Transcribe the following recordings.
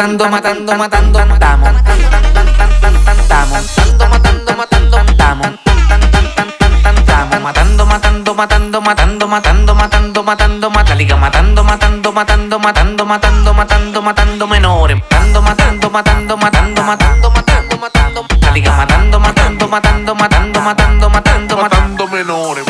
matando, matando, matando, matamos. Matando, matando, matando, matamos. Matando, matando, matando, matando, matando, matando, matando, mata liga, matando, matando, matando, matando, matando, matando, matando menores. Matando, matando, matando, matando, matando, matando, matando, mata liga, matando, matando, matando, matando, matando, matando, matando menores.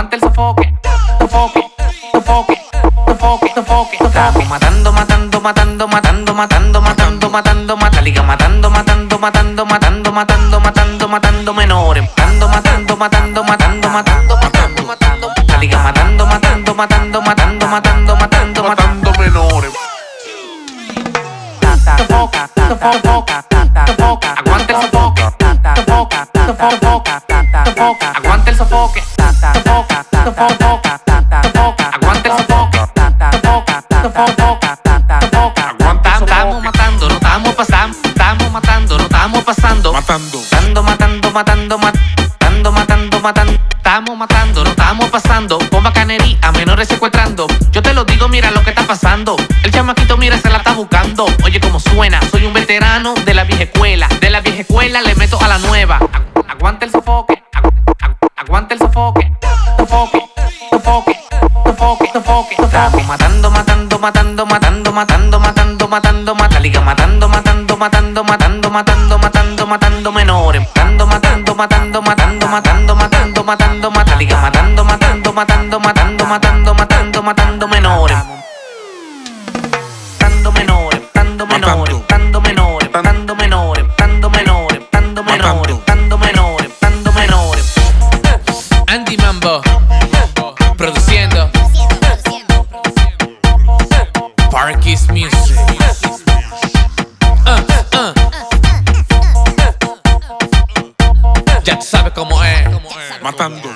Agu- aguante el sofoque. Sofoque, sofoque, sofoque, sofoque. Estamos matando, matando, matando, matando, matando, matando, matando, mata liga, matando, matando, matando, matando, matando, matando, matando menores. Matando, matando, matando, matando, matando, matando, matando, mata liga, matando, matando, matando, matando, matando, matando, matando. Matando menores. Aguante el sofoque. Aguante el sofoque. Matando. Matando, matando, matando, matando, matando, matando. Estamos matando, no estamos pasando. Con bacanería, a menores secuestrando. Yo te lo digo, mira lo que está pasando. El chamaquito, mira, se la está buscando. Oye, cómo suena. Soy un veterano de la vieja escuela. De la vieja escuela le meto a la nueva. Agu- Aguante el sofoque. agu- agu- Aguante el sofoque. Sofoque, sofoque, sofoque, sofoque. Estamos matando, matando, matando, matando, matando, matando, matando, mata liga, matando, matando, matando, matando, matando, matando, matando menores. Matando, matando, matando, matando, matando, matando, matando, mata liga, matando, matando, matando, matando, matando, matando. Matando menores, matando menores, matando menores, Parkis Music. Ah, ah. Ya tú sabes cómo es. Matando.